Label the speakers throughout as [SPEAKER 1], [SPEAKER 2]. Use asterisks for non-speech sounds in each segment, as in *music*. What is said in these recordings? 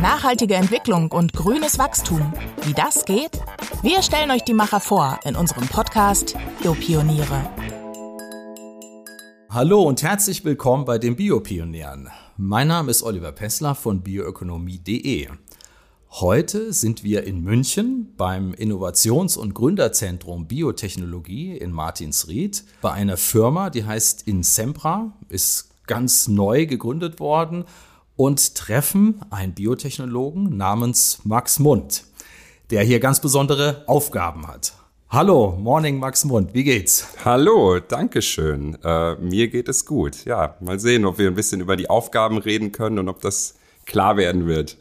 [SPEAKER 1] Nachhaltige Entwicklung und grünes Wachstum. Wie das geht? Wir stellen euch die Macher vor in unserem Podcast Biopioniere.
[SPEAKER 2] Hallo und herzlich willkommen bei den Biopionieren. Mein Name ist Oliver Pessler von bioökonomie.de. Heute sind wir in München beim Innovations- und Gründerzentrum Biotechnologie in Martinsried bei einer Firma, die heißt Insempra, ist ganz neu gegründet worden und treffen einen Biotechnologen namens Max Mund, der hier ganz besondere Aufgaben hat. Hallo, Morning Max Mund, wie geht's?
[SPEAKER 3] Hallo, danke schön. Äh, mir geht es gut. Ja, mal sehen, ob wir ein bisschen über die Aufgaben reden können und ob das klar werden wird.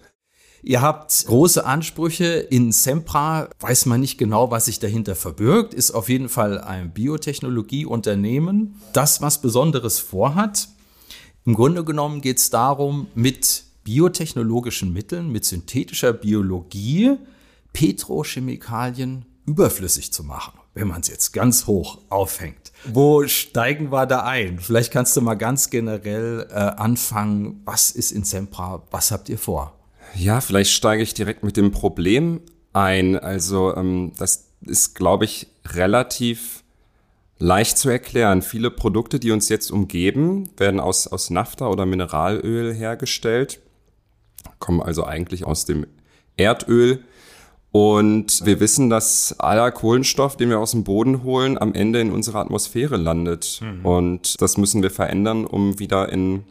[SPEAKER 2] Ihr habt große Ansprüche. In Sempra weiß man nicht genau, was sich dahinter verbirgt. Ist auf jeden Fall ein Biotechnologieunternehmen, das was Besonderes vorhat. Im Grunde genommen geht es darum, mit biotechnologischen Mitteln, mit synthetischer Biologie Petrochemikalien überflüssig zu machen, wenn man es jetzt ganz hoch aufhängt. Wo steigen wir da ein? Vielleicht kannst du mal ganz generell äh, anfangen. Was ist in Sempra? Was habt ihr vor?
[SPEAKER 3] Ja, vielleicht steige ich direkt mit dem Problem ein. Also ähm, das ist, glaube ich, relativ leicht zu erklären. Viele Produkte, die uns jetzt umgeben, werden aus, aus Naphtha oder Mineralöl hergestellt, kommen also eigentlich aus dem Erdöl. Und wir wissen, dass aller Kohlenstoff, den wir aus dem Boden holen, am Ende in unserer Atmosphäre landet. Mhm. Und das müssen wir verändern, um wieder in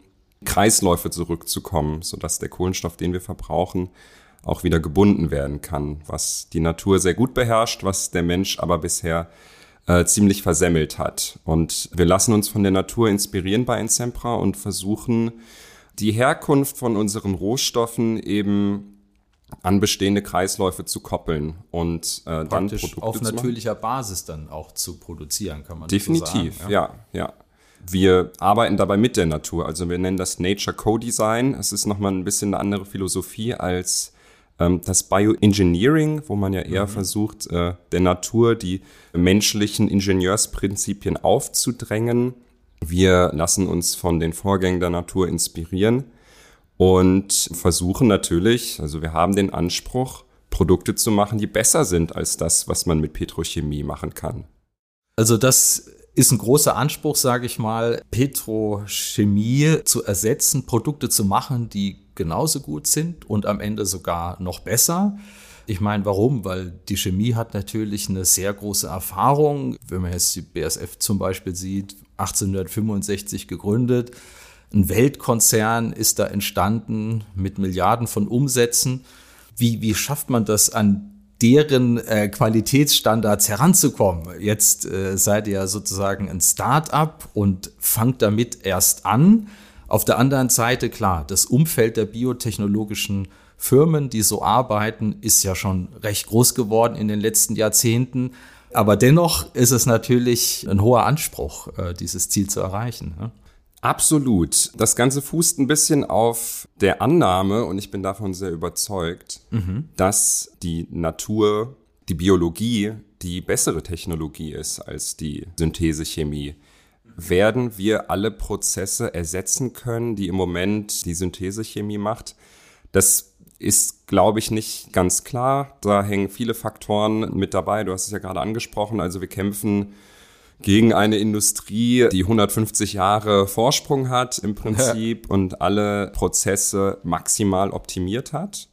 [SPEAKER 3] Kreisläufe zurückzukommen, sodass der Kohlenstoff, den wir verbrauchen, auch wieder gebunden werden kann, was die Natur sehr gut beherrscht, was der Mensch aber bisher äh, ziemlich versemmelt hat. Und wir lassen uns von der Natur inspirieren bei Ensempra und versuchen, die Herkunft von unseren Rohstoffen eben an bestehende Kreisläufe zu koppeln und
[SPEAKER 2] äh, dann Produkte auf natürlicher Basis dann auch zu produzieren, kann man
[SPEAKER 3] Definitiv,
[SPEAKER 2] so sagen,
[SPEAKER 3] ja, ja. ja. Wir arbeiten dabei mit der Natur. Also wir nennen das Nature Co-Design. Es ist nochmal ein bisschen eine andere Philosophie als das Bioengineering, wo man ja eher mhm. versucht, äh, der Natur die menschlichen Ingenieursprinzipien aufzudrängen. Wir lassen uns von den Vorgängen der Natur inspirieren und versuchen natürlich, also wir haben den Anspruch, Produkte zu machen, die besser sind als das, was man mit Petrochemie machen kann.
[SPEAKER 2] Also das ist ein großer Anspruch, sage ich mal, Petrochemie zu ersetzen, Produkte zu machen, die genauso gut sind und am Ende sogar noch besser. Ich meine, warum? Weil die Chemie hat natürlich eine sehr große Erfahrung. Wenn man jetzt die BSF zum Beispiel sieht, 1865 gegründet. Ein Weltkonzern ist da entstanden mit Milliarden von Umsätzen. Wie, wie schafft man das an deren äh, Qualitätsstandards heranzukommen. Jetzt äh, seid ihr sozusagen ein Start-up und fangt damit erst an. Auf der anderen Seite, klar, das Umfeld der biotechnologischen Firmen, die so arbeiten, ist ja schon recht groß geworden in den letzten Jahrzehnten. Aber dennoch ist es natürlich ein hoher Anspruch, äh, dieses Ziel zu erreichen.
[SPEAKER 3] Absolut. Das Ganze fußt ein bisschen auf der Annahme, und ich bin davon sehr überzeugt, mhm. dass die Natur, die Biologie die bessere Technologie ist als die Synthesechemie. Werden wir alle Prozesse ersetzen können, die im Moment die Synthesechemie macht? Das ist, glaube ich, nicht ganz klar. Da hängen viele Faktoren mit dabei. Du hast es ja gerade angesprochen. Also wir kämpfen gegen eine Industrie, die 150 Jahre Vorsprung hat im *laughs* Prinzip ja. und alle Prozesse maximal optimiert hat.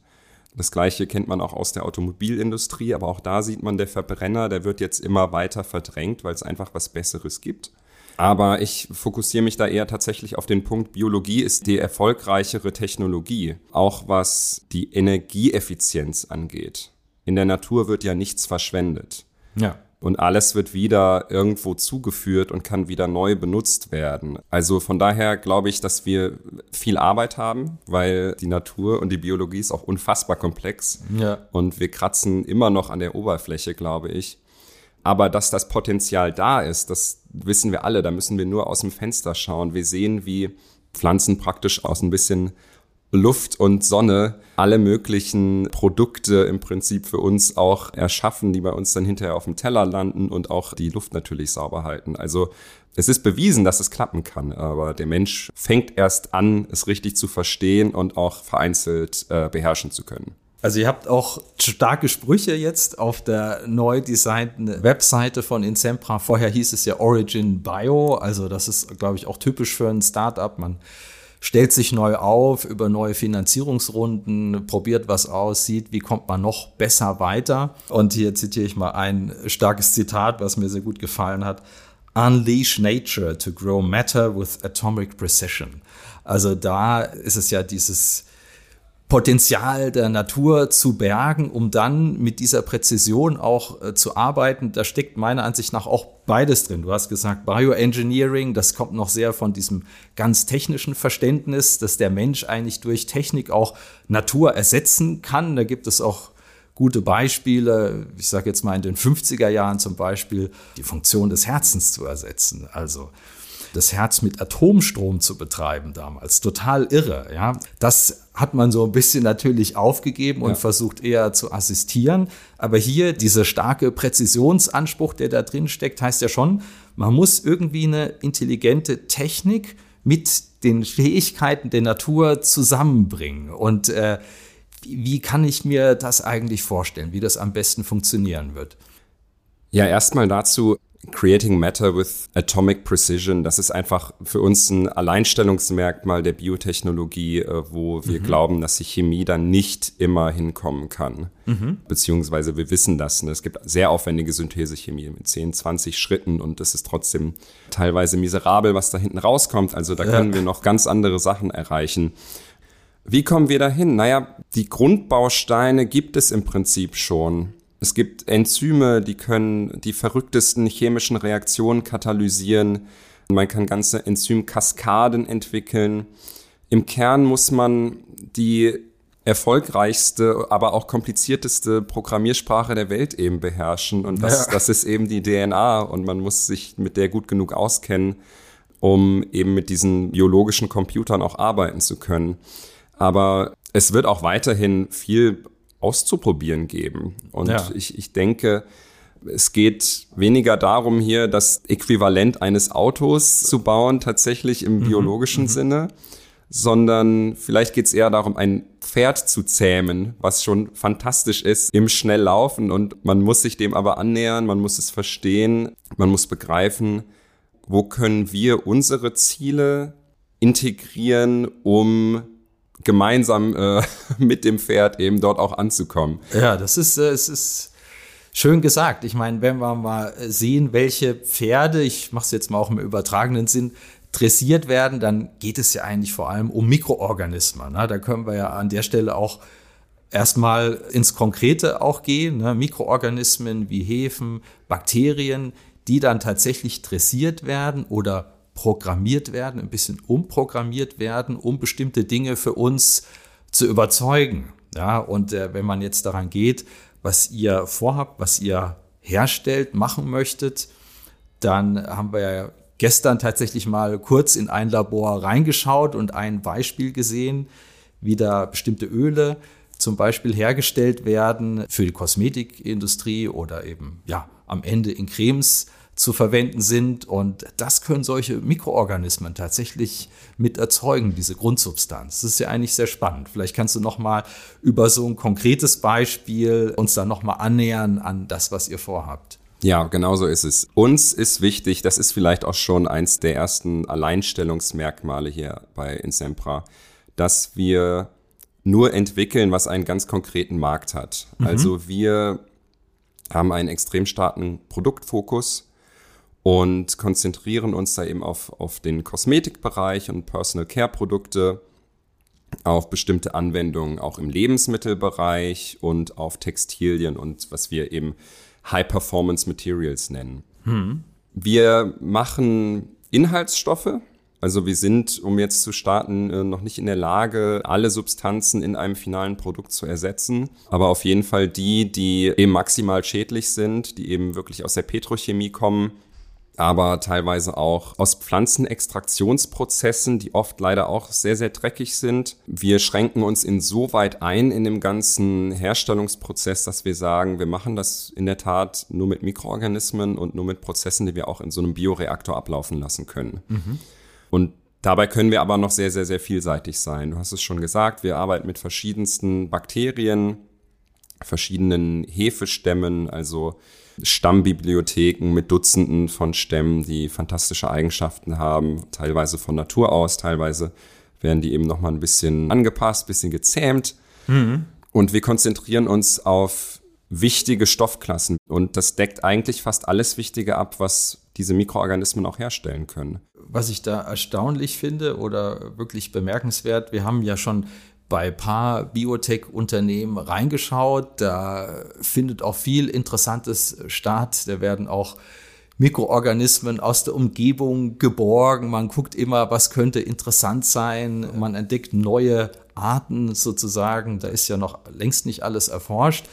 [SPEAKER 3] Das gleiche kennt man auch aus der Automobilindustrie, aber auch da sieht man, der Verbrenner, der wird jetzt immer weiter verdrängt, weil es einfach was Besseres gibt. Aber ich fokussiere mich da eher tatsächlich auf den Punkt, Biologie ist die erfolgreichere Technologie, auch was die Energieeffizienz angeht. In der Natur wird ja nichts verschwendet. Ja und alles wird wieder irgendwo zugeführt und kann wieder neu benutzt werden. Also von daher glaube ich, dass wir viel Arbeit haben, weil die Natur und die Biologie ist auch unfassbar komplex. Ja. Und wir kratzen immer noch an der Oberfläche, glaube ich. Aber dass das Potenzial da ist, das wissen wir alle. Da müssen wir nur aus dem Fenster schauen. Wir sehen, wie Pflanzen praktisch aus ein bisschen Luft und Sonne alle möglichen Produkte im Prinzip für uns auch erschaffen, die bei uns dann hinterher auf dem Teller landen und auch die Luft natürlich sauber halten. Also es ist bewiesen, dass es klappen kann, aber der Mensch fängt erst an, es richtig zu verstehen und auch vereinzelt äh, beherrschen zu können.
[SPEAKER 2] Also ihr habt auch starke Sprüche jetzt auf der neu designten Webseite von Insempra. Vorher hieß es ja Origin Bio, also das ist, glaube ich, auch typisch für ein Startup. Man stellt sich neu auf über neue Finanzierungsrunden, probiert was aus, sieht, wie kommt man noch besser weiter. Und hier zitiere ich mal ein starkes Zitat, was mir sehr gut gefallen hat. Unleash nature to grow matter with atomic precision. Also da ist es ja dieses Potenzial der Natur zu bergen, um dann mit dieser Präzision auch äh, zu arbeiten. Da steckt meiner Ansicht nach auch beides drin. Du hast gesagt, Bioengineering, das kommt noch sehr von diesem ganz technischen Verständnis, dass der Mensch eigentlich durch Technik auch Natur ersetzen kann. Da gibt es auch gute Beispiele. Ich sage jetzt mal in den 50er Jahren zum Beispiel, die Funktion des Herzens zu ersetzen. Also das Herz mit Atomstrom zu betreiben damals. Total irre, ja. Das hat man so ein bisschen natürlich aufgegeben und ja. versucht eher zu assistieren. Aber hier dieser starke Präzisionsanspruch, der da drin steckt, heißt ja schon, man muss irgendwie eine intelligente Technik mit den Fähigkeiten der Natur zusammenbringen. Und äh, wie kann ich mir das eigentlich vorstellen, wie das am besten funktionieren wird?
[SPEAKER 3] Ja, erstmal dazu, Creating Matter with Atomic Precision, das ist einfach für uns ein Alleinstellungsmerkmal der Biotechnologie, äh, wo wir mhm. glauben, dass die Chemie dann nicht immer hinkommen kann. Mhm. Beziehungsweise wir wissen das. Ne? Es gibt sehr aufwendige Synthesechemie mit 10, 20 Schritten und es ist trotzdem teilweise miserabel, was da hinten rauskommt. Also da können wir noch ganz andere Sachen erreichen. Wie kommen wir dahin? Naja, die Grundbausteine gibt es im Prinzip schon. Es gibt Enzyme, die können die verrücktesten chemischen Reaktionen katalysieren. Man kann ganze Enzymkaskaden entwickeln. Im Kern muss man die erfolgreichste, aber auch komplizierteste Programmiersprache der Welt eben beherrschen. Und das, ja. das ist eben die DNA und man muss sich mit der gut genug auskennen, um eben mit diesen biologischen Computern auch arbeiten zu können. Aber es wird auch weiterhin viel auszuprobieren geben. Und ja. ich, ich denke, es geht weniger darum, hier das Äquivalent eines Autos zu bauen, tatsächlich im mhm. biologischen mhm. Sinne, sondern vielleicht geht es eher darum, ein Pferd zu zähmen, was schon fantastisch ist im Schnelllaufen. Und man muss sich dem aber annähern, man muss es verstehen, man muss begreifen, wo können wir unsere Ziele integrieren, um gemeinsam äh, *laughs* mit dem Pferd eben dort auch anzukommen.
[SPEAKER 2] Ja, das ist, äh, es ist schön gesagt. Ich meine, wenn wir mal sehen, welche Pferde, ich mache es jetzt mal auch im übertragenen Sinn, dressiert werden, dann geht es ja eigentlich vor allem um Mikroorganismen. Ne? Da können wir ja an der Stelle auch erstmal ins Konkrete auch gehen. Ne? Mikroorganismen wie Hefen, Bakterien, die dann tatsächlich dressiert werden oder programmiert werden, ein bisschen umprogrammiert werden, um bestimmte Dinge für uns zu überzeugen. Ja, und äh, wenn man jetzt daran geht, was ihr vorhabt, was ihr herstellt, machen möchtet, dann haben wir ja gestern tatsächlich mal kurz in ein Labor reingeschaut und ein Beispiel gesehen, wie da bestimmte Öle zum Beispiel hergestellt werden für die Kosmetikindustrie oder eben ja am Ende in Cremes zu verwenden sind. Und das können solche Mikroorganismen tatsächlich mit erzeugen, diese Grundsubstanz. Das ist ja eigentlich sehr spannend. Vielleicht kannst du noch mal über so ein konkretes Beispiel uns dann noch mal annähern an das, was ihr vorhabt.
[SPEAKER 3] Ja, genau so ist es. Uns ist wichtig, das ist vielleicht auch schon eins der ersten Alleinstellungsmerkmale hier bei Insempra, dass wir nur entwickeln, was einen ganz konkreten Markt hat. Mhm. Also wir haben einen extrem starken Produktfokus und konzentrieren uns da eben auf, auf den Kosmetikbereich und Personal Care Produkte, auf bestimmte Anwendungen auch im Lebensmittelbereich und auf Textilien und was wir eben High Performance Materials nennen. Hm. Wir machen Inhaltsstoffe, also wir sind, um jetzt zu starten, äh, noch nicht in der Lage, alle Substanzen in einem finalen Produkt zu ersetzen. Aber auf jeden Fall die, die eben maximal schädlich sind, die eben wirklich aus der Petrochemie kommen, aber teilweise auch aus Pflanzenextraktionsprozessen, die oft leider auch sehr, sehr dreckig sind. Wir schränken uns insoweit ein in dem ganzen Herstellungsprozess, dass wir sagen, wir machen das in der Tat nur mit Mikroorganismen und nur mit Prozessen, die wir auch in so einem Bioreaktor ablaufen lassen können. Mhm. Und Dabei können wir aber noch sehr, sehr, sehr vielseitig sein. Du hast es schon gesagt, wir arbeiten mit verschiedensten Bakterien, verschiedenen Hefestämmen, also Stammbibliotheken mit Dutzenden von Stämmen, die fantastische Eigenschaften haben, teilweise von Natur aus, teilweise werden die eben nochmal ein bisschen angepasst, bisschen gezähmt. Mhm. Und wir konzentrieren uns auf wichtige Stoffklassen und das deckt eigentlich fast alles Wichtige ab, was diese Mikroorganismen auch herstellen können.
[SPEAKER 2] Was ich da erstaunlich finde oder wirklich bemerkenswert, wir haben ja schon bei paar Biotech-Unternehmen reingeschaut. Da findet auch viel Interessantes statt. Da werden auch Mikroorganismen aus der Umgebung geborgen. Man guckt immer, was könnte interessant sein. Man entdeckt neue Arten sozusagen. Da ist ja noch längst nicht alles erforscht.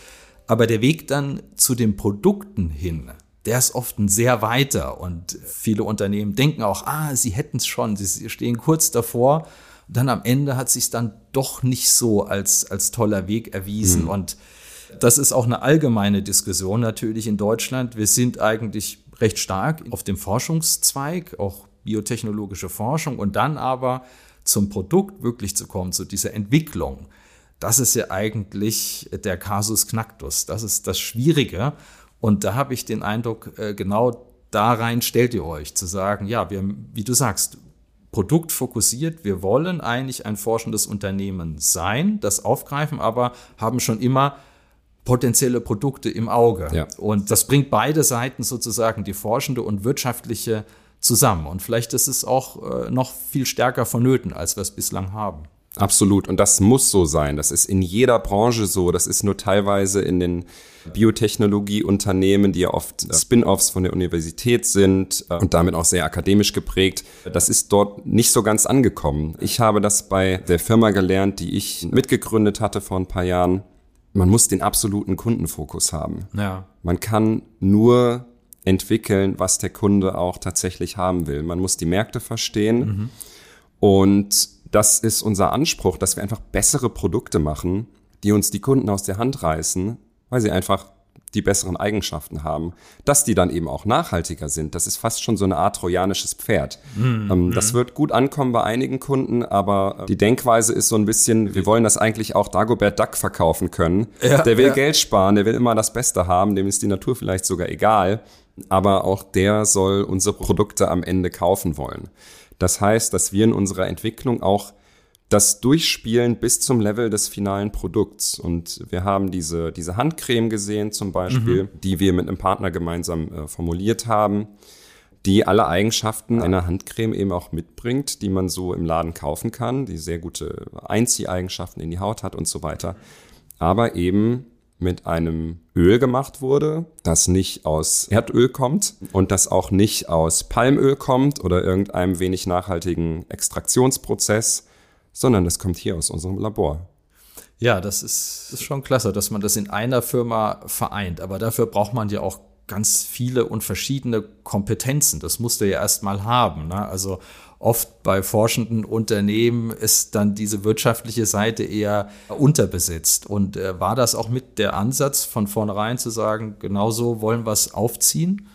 [SPEAKER 2] Aber der Weg dann zu den Produkten hin, der ist oft ein sehr weiter. Und viele Unternehmen denken auch, ah, sie hätten es schon. Sie stehen kurz davor dann am Ende hat sich dann doch nicht so als, als toller Weg erwiesen. Mhm. Und das ist auch eine allgemeine Diskussion natürlich in Deutschland. Wir sind eigentlich recht stark auf dem Forschungszweig, auch biotechnologische Forschung und dann aber zum Produkt wirklich zu kommen, zu dieser Entwicklung. Das ist ja eigentlich der Kasus Knacktus. Das ist das Schwierige. Und da habe ich den Eindruck, äh, genau da rein stellt ihr euch, zu sagen, ja, wir, wie du sagst, produktfokussiert. Wir wollen eigentlich ein forschendes Unternehmen sein, das aufgreifen, aber haben schon immer potenzielle Produkte im Auge. Ja. Und das bringt beide Seiten sozusagen, die forschende und wirtschaftliche, zusammen. Und vielleicht ist es auch äh, noch viel stärker vonnöten, als wir es bislang haben.
[SPEAKER 3] Absolut. Und das muss so sein. Das ist in jeder Branche so. Das ist nur teilweise in den Biotechnologieunternehmen, die ja oft Spin-offs von der Universität sind äh, und damit auch sehr akademisch geprägt. Das ist dort nicht so ganz angekommen. Ich habe das bei der Firma gelernt, die ich mitgegründet hatte vor ein paar Jahren. Man muss den absoluten Kundenfokus haben. Ja. Man kann nur entwickeln, was der Kunde auch tatsächlich haben will. Man muss die Märkte verstehen mhm. und das ist unser Anspruch, dass wir einfach bessere Produkte machen, die uns die Kunden aus der Hand reißen, weil sie einfach die besseren Eigenschaften haben. Dass die dann eben auch nachhaltiger sind, das ist fast schon so eine Art trojanisches Pferd. Mm, das mm. wird gut ankommen bei einigen Kunden, aber äh, die Denkweise ist so ein bisschen, wir wollen das eigentlich auch Dagobert Duck verkaufen können. Ja, der will ja. Geld sparen, der will immer das Beste haben, dem ist die Natur vielleicht sogar egal, aber auch der soll unsere Produkte am Ende kaufen wollen. Das heißt, dass wir in unserer Entwicklung auch das durchspielen bis zum Level des finalen Produkts. Und wir haben diese, diese Handcreme gesehen zum Beispiel, mhm. die wir mit einem Partner gemeinsam äh, formuliert haben, die alle Eigenschaften einer Handcreme eben auch mitbringt, die man so im Laden kaufen kann, die sehr gute Einzieheigenschaften in die Haut hat und so weiter. Aber eben mit einem Öl gemacht wurde, das nicht aus Erdöl kommt und das auch nicht aus Palmöl kommt oder irgendeinem wenig nachhaltigen Extraktionsprozess, sondern das kommt hier aus unserem Labor.
[SPEAKER 2] Ja, das ist, ist schon klasse, dass man das in einer Firma vereint. Aber dafür braucht man ja auch ganz viele und verschiedene Kompetenzen. Das musst du ja erstmal haben. Ne? Also oft bei forschenden Unternehmen ist dann diese wirtschaftliche Seite eher unterbesetzt. Und äh, war das auch mit der Ansatz von vornherein zu sagen, genauso wollen wir es aufziehen?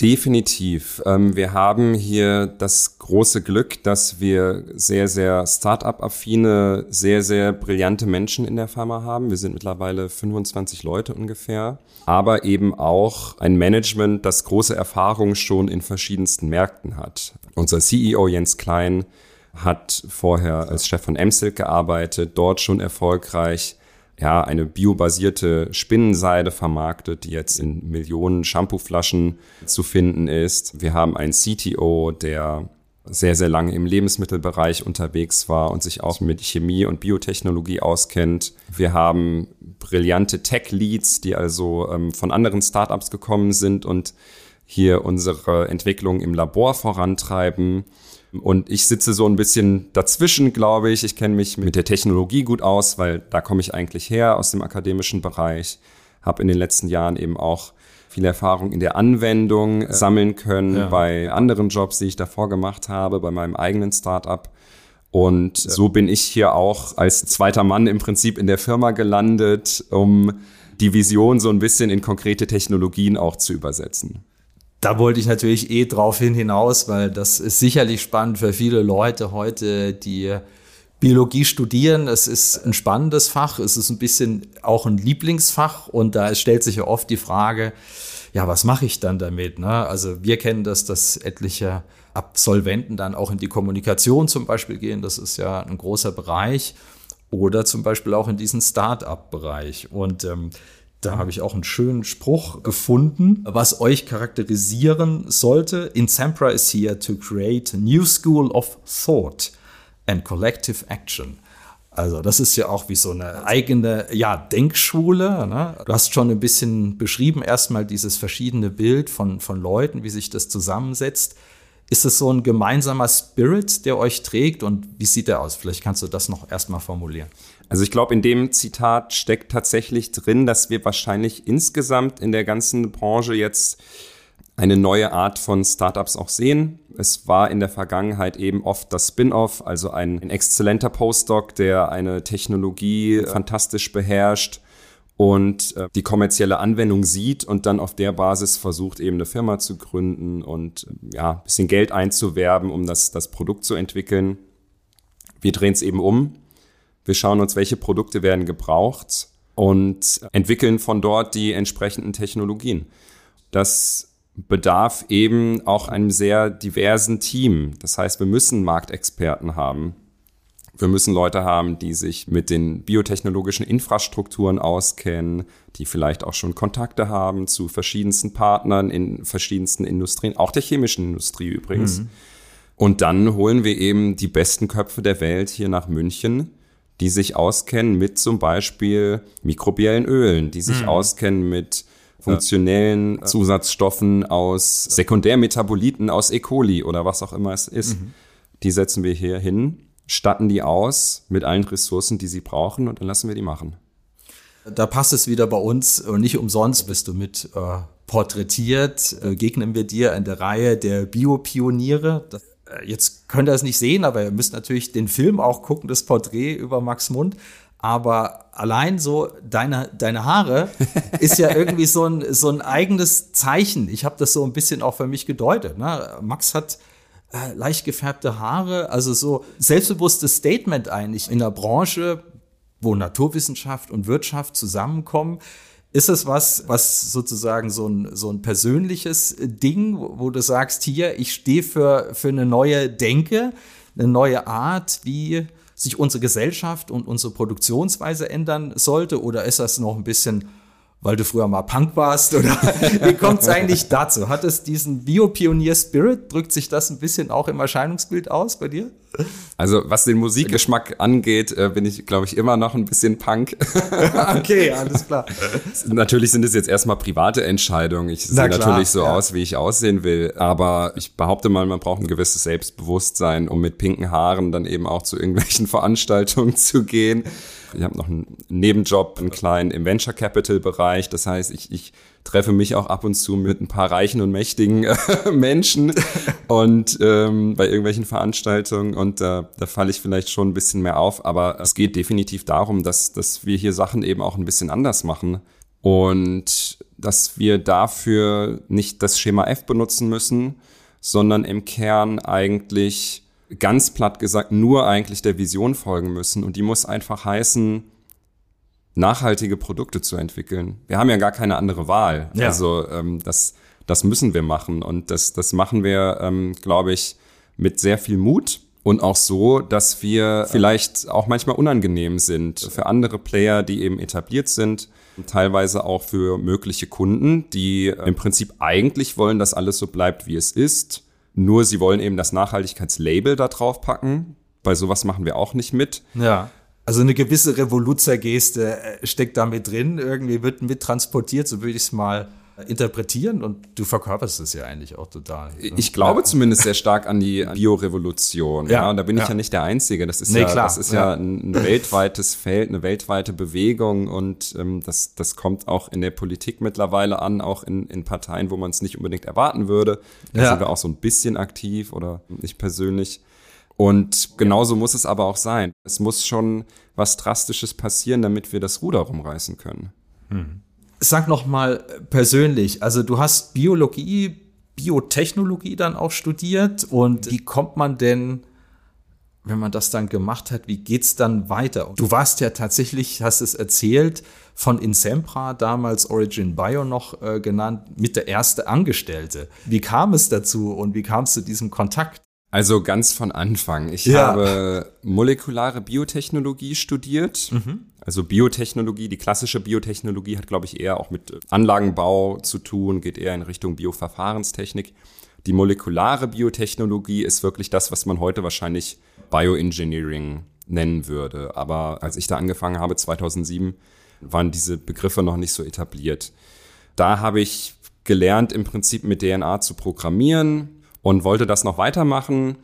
[SPEAKER 3] Definitiv. Ähm, wir haben hier das große Glück, dass wir sehr, sehr Start-up-affine, sehr, sehr brillante Menschen in der Firma haben. Wir sind mittlerweile 25 Leute ungefähr, aber eben auch ein Management, das große Erfahrung schon in verschiedensten Märkten hat. Unser CEO Jens Klein hat vorher als Chef von Emsilk gearbeitet, dort schon erfolgreich ja, eine biobasierte Spinnenseide vermarktet, die jetzt in Millionen Shampooflaschen zu finden ist. Wir haben einen CTO, der sehr, sehr lange im Lebensmittelbereich unterwegs war und sich auch mit Chemie und Biotechnologie auskennt. Wir haben brillante Tech-Leads, die also ähm, von anderen Startups gekommen sind und hier unsere Entwicklung im Labor vorantreiben. Und ich sitze so ein bisschen dazwischen, glaube ich. Ich kenne mich mit der Technologie gut aus, weil da komme ich eigentlich her aus dem akademischen Bereich. Habe in den letzten Jahren eben auch viel Erfahrung in der Anwendung sammeln können ja. bei anderen Jobs, die ich davor gemacht habe, bei meinem eigenen Startup. Und ja. so bin ich hier auch als zweiter Mann im Prinzip in der Firma gelandet, um die Vision so ein bisschen in konkrete Technologien auch zu übersetzen.
[SPEAKER 2] Da wollte ich natürlich eh drauf hin hinaus, weil das ist sicherlich spannend für viele Leute heute, die Biologie studieren. Es ist ein spannendes Fach, es ist ein bisschen auch ein Lieblingsfach und da stellt sich ja oft die Frage, ja, was mache ich dann damit? Ne? Also wir kennen das, dass etliche Absolventen dann auch in die Kommunikation zum Beispiel gehen. Das ist ja ein großer Bereich. Oder zum Beispiel auch in diesen Start-up-Bereich. Und ähm, da habe ich auch einen schönen Spruch gefunden, was euch charakterisieren sollte. Insempra is here to create a new school of thought and collective action. Also das ist ja auch wie so eine eigene ja, Denkschule. Ne? Du hast schon ein bisschen beschrieben, erstmal dieses verschiedene Bild von, von Leuten, wie sich das zusammensetzt. Ist es so ein gemeinsamer Spirit, der euch trägt und wie sieht der aus? Vielleicht kannst du das noch erstmal formulieren.
[SPEAKER 3] Also ich glaube, in dem Zitat steckt tatsächlich drin, dass wir wahrscheinlich insgesamt in der ganzen Branche jetzt eine neue Art von Startups auch sehen. Es war in der Vergangenheit eben oft das Spin-off, also ein, ein exzellenter Postdoc, der eine Technologie fantastisch beherrscht und äh, die kommerzielle Anwendung sieht und dann auf der Basis versucht, eben eine Firma zu gründen und ja, ein bisschen Geld einzuwerben, um das, das Produkt zu entwickeln. Wir drehen es eben um wir schauen uns, welche Produkte werden gebraucht und entwickeln von dort die entsprechenden Technologien. Das bedarf eben auch einem sehr diversen Team. Das heißt, wir müssen Marktexperten haben. Wir müssen Leute haben, die sich mit den biotechnologischen Infrastrukturen auskennen, die vielleicht auch schon Kontakte haben zu verschiedensten Partnern in verschiedensten Industrien, auch der chemischen Industrie übrigens. Mhm. Und dann holen wir eben die besten Köpfe der Welt hier nach München die sich auskennen mit zum Beispiel mikrobiellen Ölen, die sich mhm. auskennen mit funktionellen ja. Zusatzstoffen aus Sekundärmetaboliten aus E. coli oder was auch immer es ist. Mhm. Die setzen wir hier hin, statten die aus mit allen Ressourcen, die sie brauchen und dann lassen wir die machen.
[SPEAKER 2] Da passt es wieder bei uns und nicht umsonst bist du mit äh, porträtiert, äh, begegnen wir dir in der Reihe der Biopioniere. Äh, jetzt könnt ihr es nicht sehen, aber ihr müsst natürlich den Film auch gucken, das Porträt über Max Mund. Aber allein so deine, deine Haare *laughs* ist ja irgendwie so ein, so ein eigenes Zeichen. Ich habe das so ein bisschen auch für mich gedeutet. Ne? Max hat äh, leicht gefärbte Haare, also so selbstbewusstes Statement eigentlich in der Branche, wo Naturwissenschaft und Wirtschaft zusammenkommen. Ist es was, was sozusagen so ein, so ein persönliches Ding, wo du sagst, hier, ich stehe für, für eine neue Denke, eine neue Art, wie sich unsere Gesellschaft und unsere Produktionsweise ändern sollte? Oder ist das noch ein bisschen weil du früher mal Punk warst? Oder *laughs* wie kommt es eigentlich dazu? Hat es diesen Biopionier-Spirit? Drückt sich das ein bisschen auch im Erscheinungsbild aus bei dir?
[SPEAKER 3] Also was den Musikgeschmack angeht, äh, bin ich, glaube ich, immer noch ein bisschen Punk. *laughs*
[SPEAKER 2] okay, alles klar.
[SPEAKER 3] natürlich sind es jetzt erstmal private Entscheidungen. Ich sehe natürlich so ja. aus, wie ich aussehen will. Aber ich behaupte mal, man braucht ein gewisses Selbstbewusstsein, um mit pinken Haaren dann eben auch zu irgendwelchen *laughs* Veranstaltungen zu gehen. Ich habe noch einen Nebenjob, einen kleinen im Venture Capital Bereich. Das heißt, ich, ich treffe mich auch ab und zu mit ein paar reichen und mächtigen *laughs* äh, Menschen und ähm, bei irgendwelchen Veranstaltungen und äh, da falle ich vielleicht schon ein bisschen mehr auf. Aber es geht definitiv darum, dass, dass wir hier Sachen eben auch ein bisschen anders machen und dass wir dafür nicht das Schema F benutzen müssen, sondern im Kern eigentlich ganz platt gesagt nur eigentlich der Vision folgen müssen. Und die muss einfach heißen, nachhaltige Produkte zu entwickeln. Wir haben ja gar keine andere Wahl. Ja. Also ähm, das, das müssen wir machen. Und das, das machen wir, ähm, glaube ich, mit sehr viel Mut. Und auch so, dass wir vielleicht auch manchmal unangenehm sind für andere Player, die eben etabliert sind, teilweise auch für mögliche Kunden, die im Prinzip eigentlich wollen, dass alles so bleibt, wie es ist nur sie wollen eben das Nachhaltigkeitslabel da drauf packen. Bei sowas machen wir auch nicht mit.
[SPEAKER 2] Ja. Also eine gewisse Revoluzzer-Geste äh, steckt da mit drin, irgendwie wird mit transportiert, so würde ich es mal interpretieren und du verkörperst es ja eigentlich auch total.
[SPEAKER 3] Ne? Ich glaube ja. zumindest sehr stark an die Biorevolution. Ja, ja. da bin ich ja. ja nicht der Einzige. Das ist nee, ja, klar. das ist ja, ein, weltweites Feld, eine weltweite Bewegung und ähm, das, das kommt auch in der Politik mittlerweile an, auch in, in Parteien, wo man es nicht unbedingt erwarten würde. Da sind wir auch so ein bisschen aktiv oder nicht persönlich. Und genauso muss es aber auch sein. Es muss schon was Drastisches passieren, damit wir das Ruder rumreißen können.
[SPEAKER 2] Hm. Sag noch mal persönlich, also du hast Biologie, Biotechnologie dann auch studiert und wie kommt man denn, wenn man das dann gemacht hat, wie geht's dann weiter? Du warst ja tatsächlich, hast es erzählt, von Insempra, damals Origin Bio noch äh, genannt, mit der erste Angestellte. Wie kam es dazu und wie kam es zu diesem Kontakt?
[SPEAKER 3] Also ganz von Anfang. Ich ja. habe molekulare Biotechnologie studiert. Mhm. Also Biotechnologie, die klassische Biotechnologie hat, glaube ich, eher auch mit Anlagenbau zu tun, geht eher in Richtung Bioverfahrenstechnik. Die molekulare Biotechnologie ist wirklich das, was man heute wahrscheinlich Bioengineering nennen würde. Aber als ich da angefangen habe, 2007, waren diese Begriffe noch nicht so etabliert. Da habe ich gelernt, im Prinzip mit DNA zu programmieren, und wollte das noch weitermachen.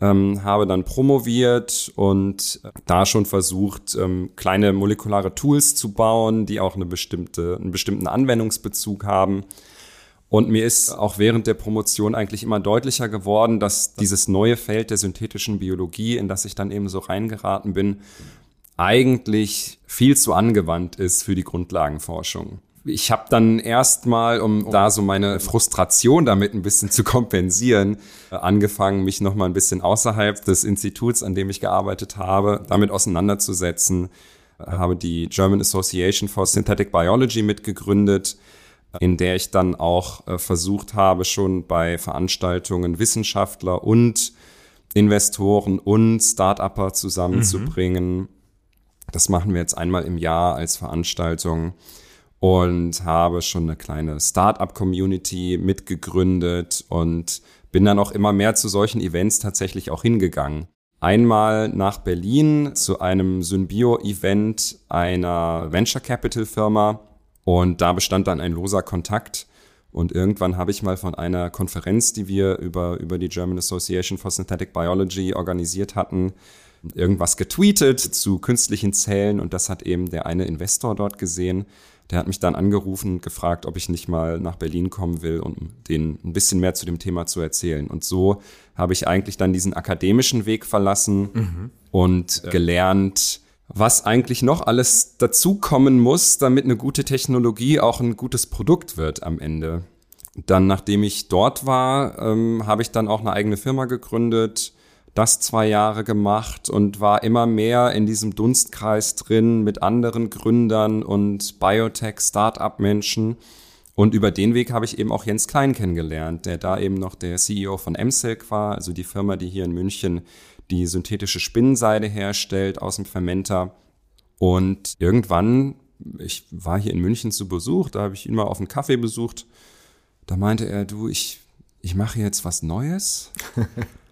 [SPEAKER 3] Ähm, habe dann promoviert und da schon versucht, ähm, kleine molekulare Tools zu bauen, die auch eine bestimmte, einen bestimmten Anwendungsbezug haben. Und mir ist auch während der Promotion eigentlich immer deutlicher geworden, dass dieses neue Feld der synthetischen Biologie, in das ich dann eben so reingeraten bin, eigentlich viel zu angewandt ist für die Grundlagenforschung ich habe dann erstmal, um da so meine Frustration damit ein bisschen zu kompensieren, äh, angefangen, mich noch mal ein bisschen außerhalb des Instituts, an dem ich gearbeitet habe, damit auseinanderzusetzen. Äh, habe die German Association for Synthetic Biology mitgegründet, in der ich dann auch äh, versucht habe, schon bei Veranstaltungen Wissenschaftler und Investoren und Start-Upper zusammenzubringen. Mhm. Das machen wir jetzt einmal im Jahr als Veranstaltung und habe schon eine kleine Startup-Community mitgegründet und bin dann auch immer mehr zu solchen Events tatsächlich auch hingegangen. Einmal nach Berlin zu einem Symbio-Event einer Venture Capital Firma und da bestand dann ein loser Kontakt. Und irgendwann habe ich mal von einer Konferenz, die wir über, über die German Association for Synthetic Biology organisiert hatten, irgendwas getweetet zu künstlichen Zellen und das hat eben der eine Investor dort gesehen der hat mich dann angerufen und gefragt, ob ich nicht mal nach Berlin kommen will, um denen ein bisschen mehr zu dem Thema zu erzählen. Und so habe ich eigentlich dann diesen akademischen Weg verlassen mhm. und gelernt, was eigentlich noch alles dazukommen muss, damit eine gute Technologie auch ein gutes Produkt wird am Ende. Dann, nachdem ich dort war, ähm, habe ich dann auch eine eigene Firma gegründet, das zwei Jahre gemacht und war immer mehr in diesem Dunstkreis drin mit anderen Gründern und Biotech-Startup-Menschen. Und über den Weg habe ich eben auch Jens Klein kennengelernt, der da eben noch der CEO von MSilk war, also die Firma, die hier in München die synthetische Spinnenseide herstellt aus dem Fermenter. Und irgendwann, ich war hier in München zu Besuch, da habe ich ihn mal auf einen Kaffee besucht. Da meinte er, du, ich, ich mache jetzt was Neues. *laughs*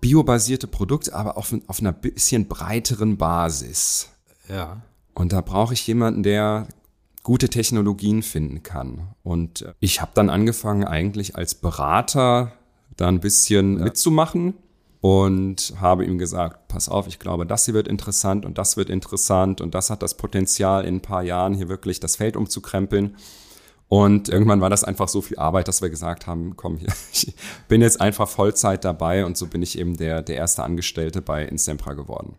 [SPEAKER 3] biobasierte Produkte, aber auf, auf einer bisschen breiteren Basis.
[SPEAKER 2] Ja.
[SPEAKER 3] Und da brauche ich jemanden, der gute Technologien finden kann. Und äh, ich habe dann angefangen, eigentlich als Berater da ein bisschen ja. mitzumachen und habe ihm gesagt, pass auf, ich glaube, das hier wird interessant und das wird interessant und das hat das Potenzial, in ein paar Jahren hier wirklich das Feld umzukrempeln. Und irgendwann war das einfach so viel Arbeit, dass wir gesagt haben, komm, *laughs* ich bin jetzt einfach Vollzeit dabei und so bin ich eben der, der erste Angestellte bei Insempra geworden.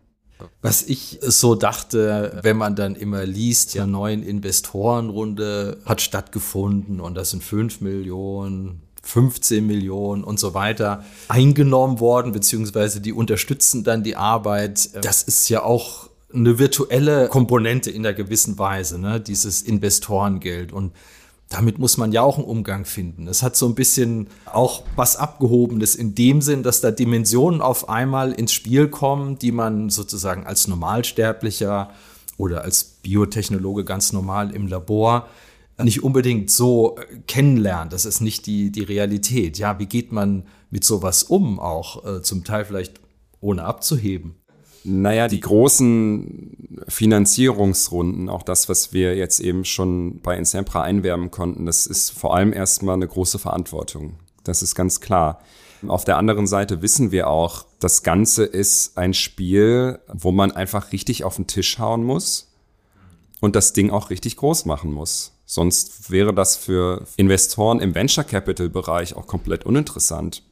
[SPEAKER 2] Was ich so dachte, wenn man dann immer liest, ja, neuen Investorenrunde hat stattgefunden und das sind 5 Millionen, 15 Millionen und so weiter eingenommen worden, beziehungsweise die unterstützen dann die Arbeit. Das ist ja auch eine virtuelle Komponente in der gewissen Weise, ne? dieses Investorengeld. Und damit muss man ja auch einen Umgang finden. Es hat so ein bisschen auch was Abgehobenes in dem Sinn, dass da Dimensionen auf einmal ins Spiel kommen, die man sozusagen als Normalsterblicher oder als Biotechnologe ganz normal im Labor nicht unbedingt so äh, kennenlernt. Das ist nicht die, die Realität. Ja, wie geht man mit sowas um, auch äh, zum Teil vielleicht ohne abzuheben?
[SPEAKER 3] Naja, die großen Finanzierungsrunden, auch das, was wir jetzt eben schon bei Insempra einwerben konnten, das ist vor allem erstmal eine große Verantwortung. Das ist ganz klar. Auf der anderen Seite wissen wir auch, das Ganze ist ein Spiel, wo man einfach richtig auf den Tisch hauen muss und das Ding auch richtig groß machen muss. Sonst wäre das für Investoren im Venture Capital Bereich auch komplett uninteressant.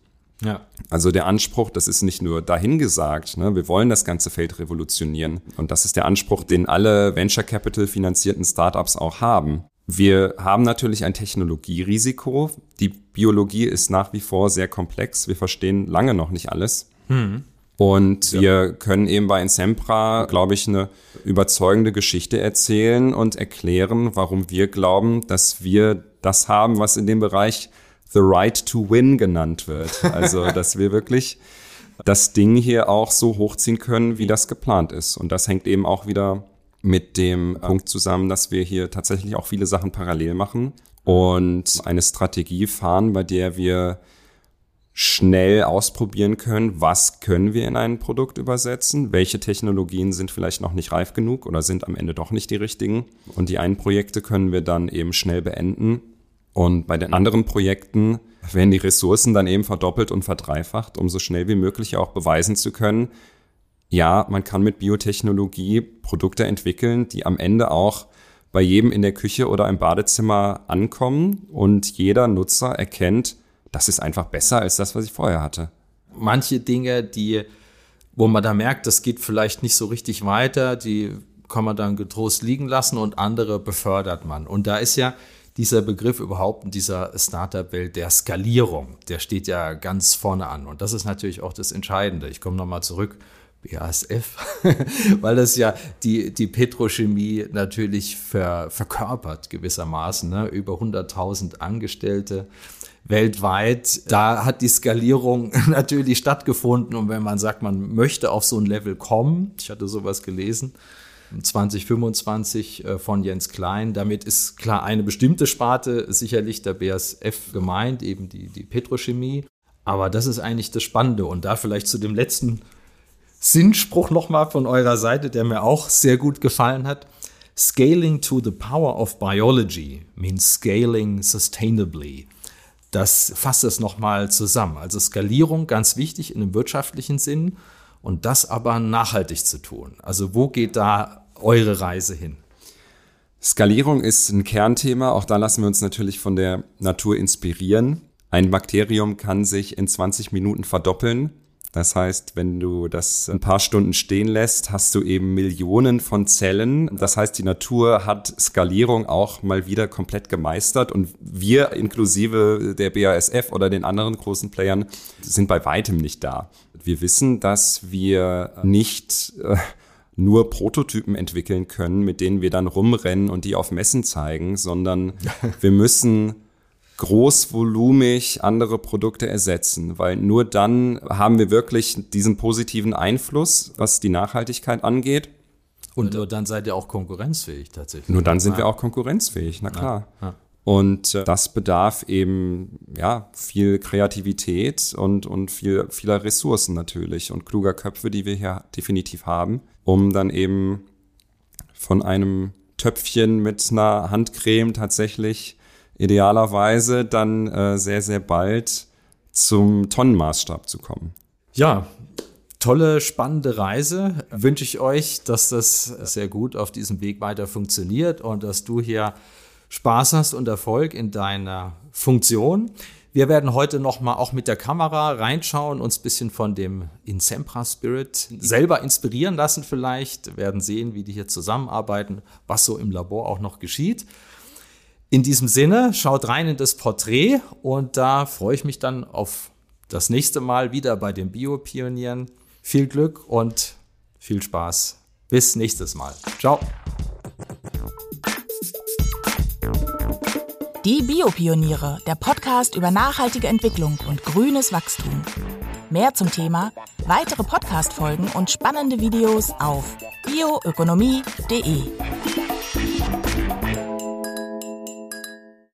[SPEAKER 3] Ja. Also der Anspruch, das ist nicht nur dahingesagt, ne? wir wollen das ganze Feld revolutionieren. Und das ist der Anspruch, den alle Venture Capital finanzierten Startups auch haben. Wir haben natürlich ein Technologierisiko. Die Biologie ist nach wie vor sehr komplex. Wir verstehen lange noch nicht alles. Hm. Und ja. wir können eben bei Insempra, glaube ich, eine überzeugende Geschichte erzählen und erklären, warum wir glauben, dass wir das haben, was in dem Bereich The Right to Win genannt wird. Also, *laughs* dass wir wirklich das Ding hier auch so hochziehen können, wie das geplant ist. Und das hängt eben auch wieder mit dem Punkt zusammen, dass wir hier tatsächlich auch viele Sachen parallel machen und eine Strategie fahren, bei der wir schnell ausprobieren können, was können wir in ein Produkt übersetzen, welche Technologien sind vielleicht noch nicht reif genug oder sind am Ende doch nicht die richtigen. Und die einen Projekte können wir dann eben schnell beenden. Und bei den anderen Projekten werden die Ressourcen dann eben verdoppelt und verdreifacht, um so schnell wie möglich auch beweisen zu können, ja, man kann mit Biotechnologie Produkte entwickeln, die am Ende auch bei jedem in der Küche oder im Badezimmer ankommen und jeder Nutzer erkennt, das ist einfach besser als das, was ich vorher hatte.
[SPEAKER 2] Manche Dinge, die, wo man da merkt, das geht vielleicht nicht so richtig weiter, die kann man dann getrost liegen lassen und andere befördert man. Und da ist ja dieser Begriff überhaupt in dieser Startup-Welt der Skalierung, der steht ja ganz vorne an. Und das ist natürlich auch das Entscheidende. Ich komme nochmal zurück BASF, *laughs* weil das ja die, die Petrochemie natürlich ver, verkörpert gewissermaßen, ne? über 100.000 Angestellte weltweit. Da hat die Skalierung *laughs* natürlich stattgefunden und wenn man sagt, man möchte auf so ein Level kommen, ich hatte sowas gelesen, 2025 äh, von Jens Klein. Damit ist klar eine bestimmte Sparte sicherlich der BASF gemeint, eben die, die Petrochemie. Aber das ist eigentlich das Spannende. Und da vielleicht zu dem letzten Sinnspruch nochmal von eurer Seite, der mir auch sehr gut gefallen hat. Scaling to the power of biology means scaling sustainably. Das fasst es nochmal zusammen. Also Skalierung ganz wichtig in einem wirtschaftlichen Sinn und das aber nachhaltig zu tun. Also wo geht da eure Reise hin?
[SPEAKER 3] Skalierung ist ein Kernthema. Auch da lassen wir uns natürlich von der Natur inspirieren. Ein Bakterium kann sich in 20 Minuten verdoppeln. Das heißt, wenn du das ein paar Stunden stehen lässt, hast du eben Millionen von Zellen. Das heißt, die Natur hat Skalierung auch mal wieder komplett gemeistert und wir inklusive der BASF oder den anderen großen Playern sind bei weitem nicht da. Wir wissen, dass wir nicht äh, nur Prototypen entwickeln können, mit denen wir dann rumrennen und die auf Messen zeigen, sondern *laughs* wir müssen großvolumig andere Produkte ersetzen, weil nur dann haben wir wirklich diesen positiven Einfluss, was die Nachhaltigkeit angeht.
[SPEAKER 2] Und nur dann seid ihr auch konkurrenzfähig tatsächlich.
[SPEAKER 3] Nur dann sind ja. wir auch konkurrenzfähig, na klar. Ja. Ja. Und äh, das bedarf eben ja viel Kreativität und und viel vieler Ressourcen natürlich und kluger Köpfe, die wir hier definitiv haben, um dann eben von einem Töpfchen mit einer Handcreme tatsächlich idealerweise dann äh, sehr, sehr bald zum Tonnenmaßstab zu kommen.
[SPEAKER 2] Ja, tolle, spannende Reise. Wünsche ich euch, dass das sehr gut auf diesem Weg weiter funktioniert und dass du hier Spaß hast und Erfolg in deiner Funktion. Wir werden heute noch mal auch mit der Kamera reinschauen, uns ein bisschen von dem Insempra Spirit selber inspirieren lassen vielleicht, wir werden sehen, wie die hier zusammenarbeiten, was so im Labor auch noch geschieht. In diesem Sinne, schaut rein in das Porträt und da freue ich mich dann auf das nächste Mal wieder bei den Biopionieren. Viel Glück und viel Spaß. Bis nächstes Mal. Ciao.
[SPEAKER 1] Die Biopioniere, der Podcast über nachhaltige Entwicklung und grünes Wachstum. Mehr zum Thema, weitere Podcast-Folgen und spannende Videos auf bioökonomie.de.